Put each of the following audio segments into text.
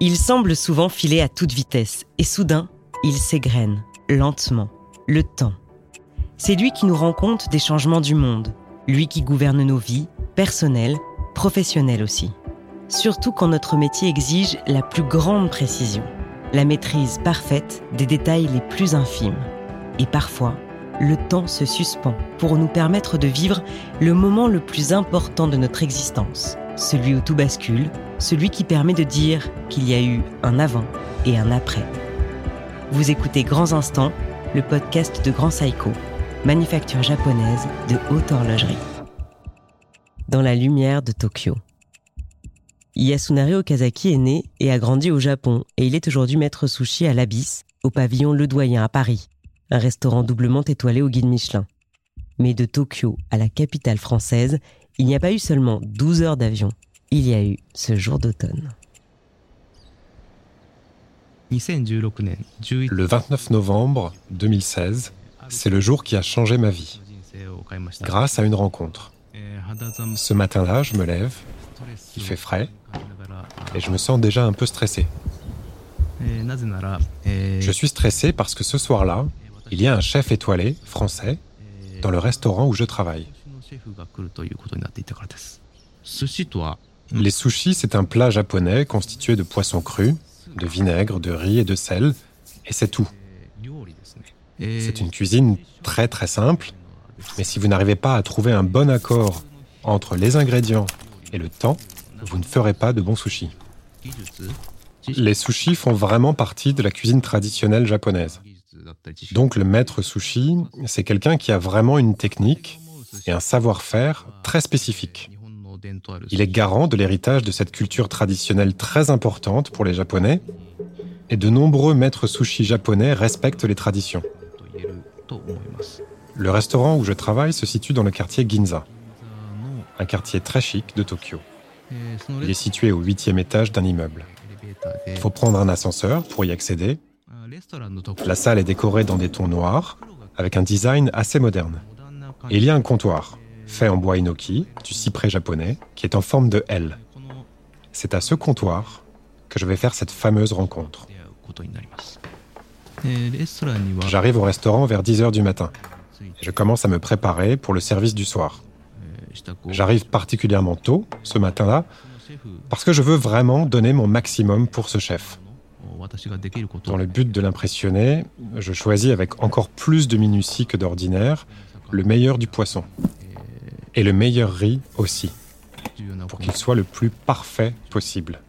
Il semble souvent filer à toute vitesse et soudain, il s'égrène, lentement, le temps. C'est lui qui nous rend compte des changements du monde, lui qui gouverne nos vies, personnelles, professionnelles aussi. Surtout quand notre métier exige la plus grande précision, la maîtrise parfaite des détails les plus infimes. Et parfois, le temps se suspend pour nous permettre de vivre le moment le plus important de notre existence, celui où tout bascule, celui qui permet de dire qu'il y a eu un avant et un après. Vous écoutez Grands Instants, le podcast de Grand Saiko, manufacture japonaise de haute horlogerie. Dans la lumière de Tokyo. Yasunari Okazaki est né et a grandi au Japon et il est aujourd'hui maître sushi à l'Abysse, au pavillon Le Doyen à Paris, un restaurant doublement étoilé au guide Michelin. Mais de Tokyo à la capitale française, il n'y a pas eu seulement 12 heures d'avion, il y a eu ce jour d'automne. Le 29 novembre 2016, c'est le jour qui a changé ma vie, grâce à une rencontre. Ce matin-là, je me lève, il fait frais, et je me sens déjà un peu stressé. Je suis stressé parce que ce soir-là, il y a un chef étoilé, français, dans le restaurant où je travaille. Les sushis, c'est un plat japonais constitué de poissons crus, de vinaigre, de riz et de sel, et c'est tout. C'est une cuisine très très simple, mais si vous n'arrivez pas à trouver un bon accord entre les ingrédients et le temps, vous ne ferez pas de bons sushis. Les sushis font vraiment partie de la cuisine traditionnelle japonaise. Donc le maître sushi, c'est quelqu'un qui a vraiment une technique et un savoir-faire très spécifique. Il est garant de l'héritage de cette culture traditionnelle très importante pour les Japonais, et de nombreux maîtres sushi japonais respectent les traditions. Le restaurant où je travaille se situe dans le quartier Ginza, un quartier très chic de Tokyo. Il est situé au huitième étage d'un immeuble. Il faut prendre un ascenseur pour y accéder. La salle est décorée dans des tons noirs, avec un design assez moderne. Il y a un comptoir, fait en bois inoki, du cyprès japonais, qui est en forme de L. C'est à ce comptoir que je vais faire cette fameuse rencontre. J'arrive au restaurant vers 10h du matin. je commence à me préparer pour le service du soir. J'arrive particulièrement tôt ce matin-là parce que je veux vraiment donner mon maximum pour ce chef. Dans le but de l'impressionner, je choisis avec encore plus de minutie que d'ordinaire le meilleur du poisson. Et le meilleur riz aussi, pour qu'il soit le plus parfait possible.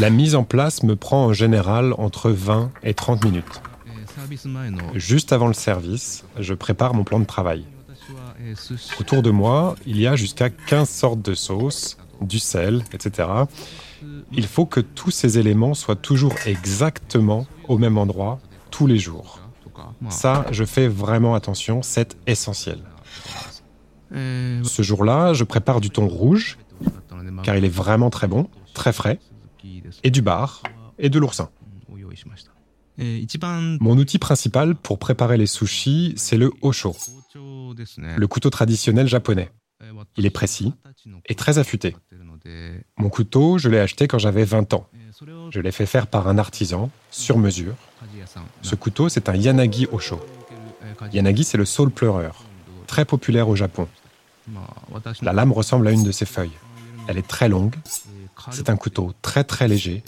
La mise en place me prend en général entre 20 et 30 minutes. Juste avant le service, je prépare mon plan de travail. Autour de moi, il y a jusqu'à 15 sortes de sauces, du sel, etc. Il faut que tous ces éléments soient toujours exactement au même endroit tous les jours. Ça, je fais vraiment attention, c'est essentiel. Ce jour-là, je prépare du thon rouge, car il est vraiment très bon, très frais, et du bar, et de l'oursin. Mon outil principal pour préparer les sushis, c'est le osho, le couteau traditionnel japonais. Il est précis et très affûté. Mon couteau, je l'ai acheté quand j'avais 20 ans. Je l'ai fait faire par un artisan, sur mesure. Ce couteau, c'est un Yanagi Osho. Yanagi, c'est le saule pleureur, très populaire au Japon. La lame ressemble à une de ses feuilles. Elle est très longue. C'est un couteau très très léger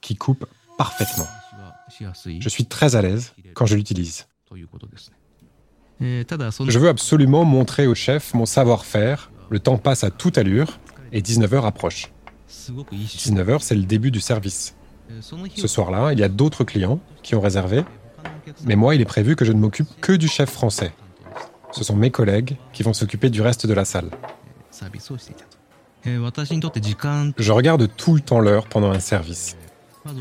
qui coupe parfaitement. Je suis très à l'aise quand je l'utilise. Je veux absolument montrer au chef mon savoir-faire. Le temps passe à toute allure et 19h approche. 19h, c'est le début du service. Ce soir-là, il y a d'autres clients qui ont réservé, mais moi, il est prévu que je ne m'occupe que du chef français. Ce sont mes collègues qui vont s'occuper du reste de la salle. Je regarde tout le temps l'heure pendant un service.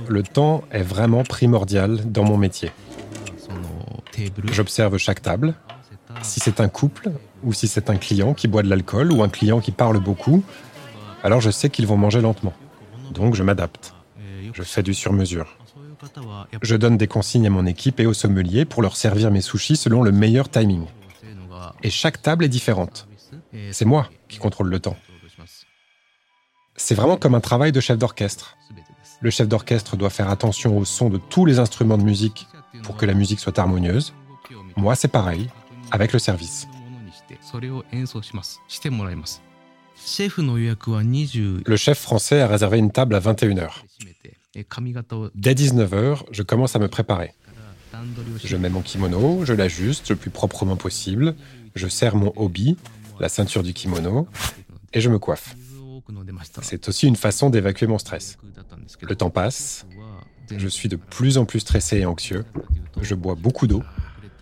Le temps est vraiment primordial dans mon métier. J'observe chaque table. Si c'est un couple, ou si c'est un client qui boit de l'alcool, ou un client qui parle beaucoup, alors je sais qu'ils vont manger lentement. Donc je m'adapte. Je fais du sur-mesure. Je donne des consignes à mon équipe et au sommelier pour leur servir mes sushis selon le meilleur timing. Et chaque table est différente. C'est moi qui contrôle le temps. C'est vraiment comme un travail de chef d'orchestre. Le chef d'orchestre doit faire attention au son de tous les instruments de musique pour que la musique soit harmonieuse. Moi, c'est pareil, avec le service. Le chef français a réservé une table à 21h. Dès 19h, je commence à me préparer. Je mets mon kimono, je l'ajuste le plus proprement possible, je serre mon hobby, la ceinture du kimono, et je me coiffe. C'est aussi une façon d'évacuer mon stress. Le temps passe, je suis de plus en plus stressé et anxieux, je bois beaucoup d'eau,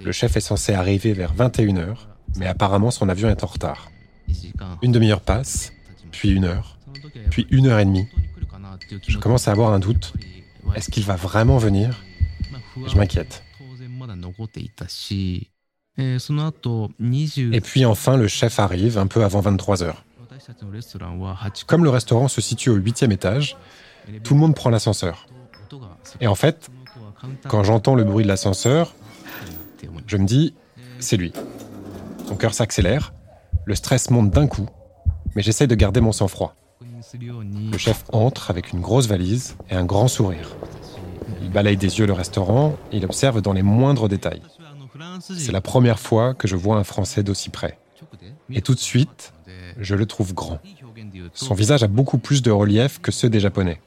le chef est censé arriver vers 21h, mais apparemment son avion est en retard. Une demi-heure passe, puis une heure, puis une heure et demie. Je commence à avoir un doute. Est-ce qu'il va vraiment venir? Je m'inquiète. Et puis enfin, le chef arrive un peu avant 23 heures. Comme le restaurant se situe au huitième étage, tout le monde prend l'ascenseur. Et en fait, quand j'entends le bruit de l'ascenseur, je me dis, c'est lui. Mon cœur s'accélère, le stress monte d'un coup, mais j'essaye de garder mon sang-froid. Le chef entre avec une grosse valise et un grand sourire. Il balaye des yeux le restaurant et il observe dans les moindres détails. C'est la première fois que je vois un Français d'aussi près. Et tout de suite, je le trouve grand. Son visage a beaucoup plus de relief que ceux des Japonais.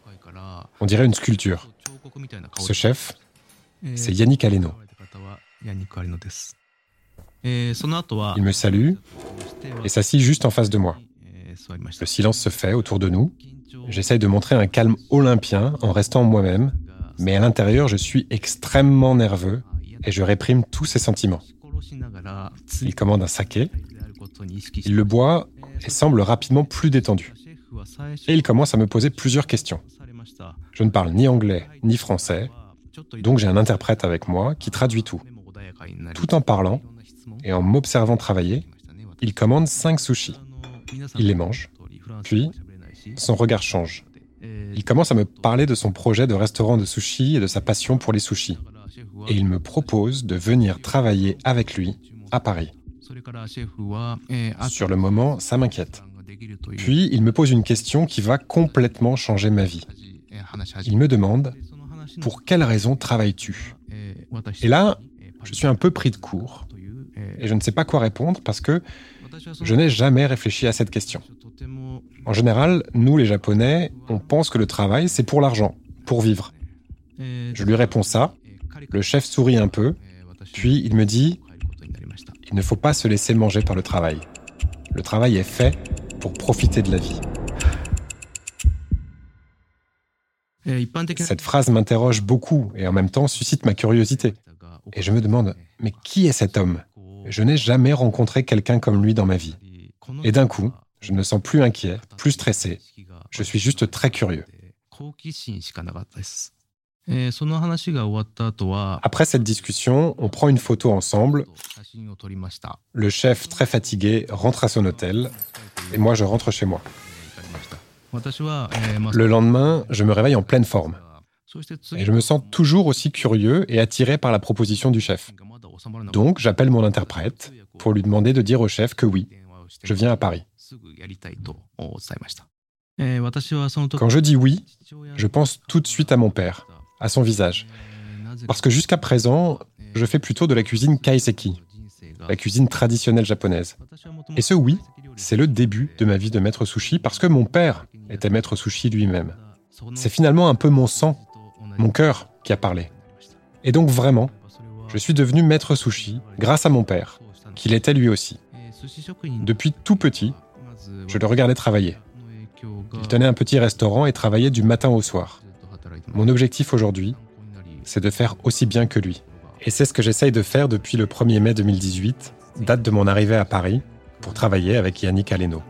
On dirait une sculpture. Ce chef, c'est Yannick Aleno. Il me salue et s'assit juste en face de moi. Le silence se fait autour de nous. J'essaye de montrer un calme olympien en restant moi-même, mais à l'intérieur, je suis extrêmement nerveux et je réprime tous ces sentiments. Il commande un saké, il le boit et semble rapidement plus détendu. Et il commence à me poser plusieurs questions. Je ne parle ni anglais ni français, donc j'ai un interprète avec moi qui traduit tout. Tout en parlant et en m'observant travailler, il commande cinq sushis. Il les mange, puis son regard change. Il commence à me parler de son projet de restaurant de sushi et de sa passion pour les sushis. Et il me propose de venir travailler avec lui à Paris. Sur le moment, ça m'inquiète. Puis il me pose une question qui va complètement changer ma vie. Il me demande Pour quelle raison travailles-tu? Et là, je suis un peu pris de court. Et je ne sais pas quoi répondre parce que je n'ai jamais réfléchi à cette question. En général, nous les Japonais, on pense que le travail, c'est pour l'argent, pour vivre. Je lui réponds ça, le chef sourit un peu, puis il me dit, il ne faut pas se laisser manger par le travail. Le travail est fait pour profiter de la vie. Cette phrase m'interroge beaucoup et en même temps suscite ma curiosité. Et je me demande, mais qui est cet homme? Je n'ai jamais rencontré quelqu'un comme lui dans ma vie. Et d'un coup, je ne me sens plus inquiet, plus stressé. Je suis juste très curieux. Après cette discussion, on prend une photo ensemble. Le chef, très fatigué, rentre à son hôtel et moi je rentre chez moi. Le lendemain, je me réveille en pleine forme. Et je me sens toujours aussi curieux et attiré par la proposition du chef. Donc j'appelle mon interprète pour lui demander de dire au chef que oui, je viens à Paris. Quand je dis oui, je pense tout de suite à mon père, à son visage. Parce que jusqu'à présent, je fais plutôt de la cuisine kaiseki, la cuisine traditionnelle japonaise. Et ce oui, c'est le début de ma vie de maître sushi parce que mon père était maître sushi lui-même. C'est finalement un peu mon sang, mon cœur qui a parlé. Et donc vraiment, je suis devenu maître sushi grâce à mon père, qu'il était lui aussi. Depuis tout petit, je le regardais travailler. Il tenait un petit restaurant et travaillait du matin au soir. Mon objectif aujourd'hui, c'est de faire aussi bien que lui. Et c'est ce que j'essaye de faire depuis le 1er mai 2018, date de mon arrivée à Paris, pour travailler avec Yannick Aleno.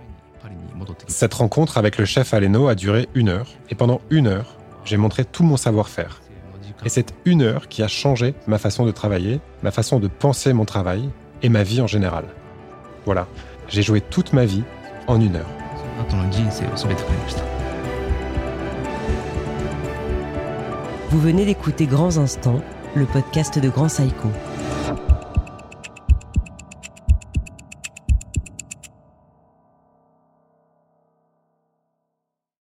Cette rencontre avec le chef Aleno a duré une heure, et pendant une heure, j'ai montré tout mon savoir-faire. Et c'est une heure qui a changé ma façon de travailler, ma façon de penser mon travail et ma vie en général. Voilà, j'ai joué toute ma vie en une heure. Vous venez d'écouter Grands Instants, le podcast de Grand Saiko.